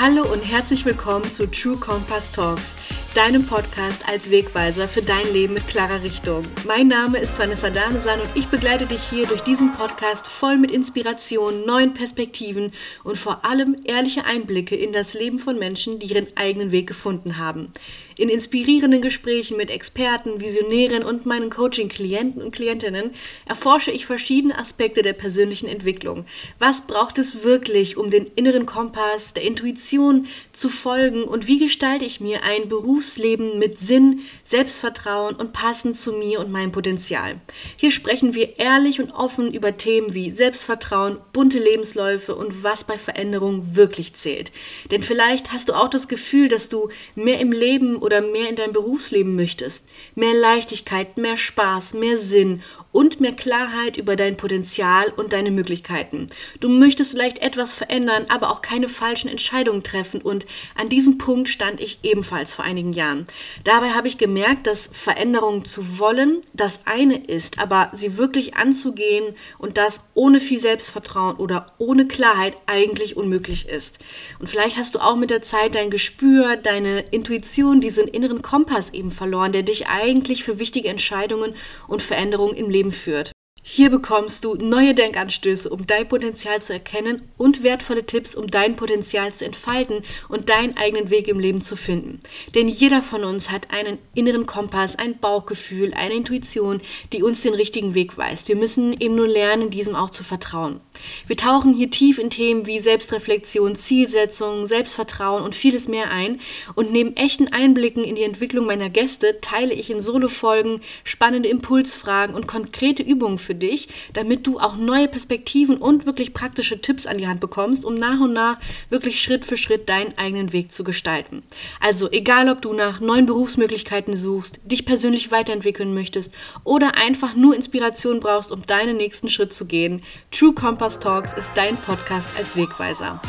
Hallo und herzlich willkommen zu True Compass Talks, deinem Podcast als Wegweiser für dein Leben mit klarer Richtung. Mein Name ist Vanessa Danesan und ich begleite dich hier durch diesen Podcast voll mit Inspiration, neuen Perspektiven und vor allem ehrliche Einblicke in das Leben von Menschen, die ihren eigenen Weg gefunden haben. In inspirierenden Gesprächen mit Experten, Visionären und meinen Coaching-Klienten und Klientinnen erforsche ich verschiedene Aspekte der persönlichen Entwicklung. Was braucht es wirklich, um den inneren Kompass der Intuition zu folgen und wie gestalte ich mir ein Berufsleben mit Sinn, Selbstvertrauen und passend zu mir und meinem Potenzial? Hier sprechen wir ehrlich und offen über Themen wie Selbstvertrauen, bunte Lebensläufe und was bei Veränderung wirklich zählt. Denn vielleicht hast du auch das Gefühl, dass du mehr im Leben oder mehr in deinem Berufsleben möchtest. Mehr Leichtigkeit, mehr Spaß, mehr Sinn und mehr Klarheit über dein Potenzial und deine Möglichkeiten. Du möchtest vielleicht etwas verändern, aber auch keine falschen Entscheidungen treffen und an diesem Punkt stand ich ebenfalls vor einigen Jahren. Dabei habe ich gemerkt, dass Veränderungen zu wollen das eine ist, aber sie wirklich anzugehen und das ohne viel Selbstvertrauen oder ohne Klarheit eigentlich unmöglich ist. Und vielleicht hast du auch mit der Zeit dein Gespür, deine Intuition, diese diesen inneren Kompass eben verloren, der dich eigentlich für wichtige Entscheidungen und Veränderungen im Leben führt. Hier bekommst du neue Denkanstöße, um dein Potenzial zu erkennen und wertvolle Tipps, um dein Potenzial zu entfalten und deinen eigenen Weg im Leben zu finden. Denn jeder von uns hat einen inneren Kompass, ein Bauchgefühl, eine Intuition, die uns den richtigen Weg weist. Wir müssen eben nur lernen, diesem auch zu vertrauen. Wir tauchen hier tief in Themen wie Selbstreflexion, Zielsetzung, Selbstvertrauen und vieles mehr ein. Und neben echten Einblicken in die Entwicklung meiner Gäste teile ich in Solo-Folgen spannende Impulsfragen und konkrete Übungen für dich, damit du auch neue Perspektiven und wirklich praktische Tipps an die Hand bekommst, um nach und nach wirklich Schritt für Schritt deinen eigenen Weg zu gestalten. Also egal, ob du nach neuen Berufsmöglichkeiten suchst, dich persönlich weiterentwickeln möchtest oder einfach nur Inspiration brauchst, um deinen nächsten Schritt zu gehen, True Compass Talks ist dein Podcast als Wegweiser.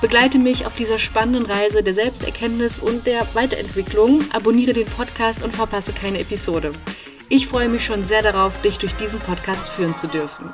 Begleite mich auf dieser spannenden Reise der Selbsterkenntnis und der Weiterentwicklung. Abonniere den Podcast und verpasse keine Episode. Ich freue mich schon sehr darauf, dich durch diesen Podcast führen zu dürfen.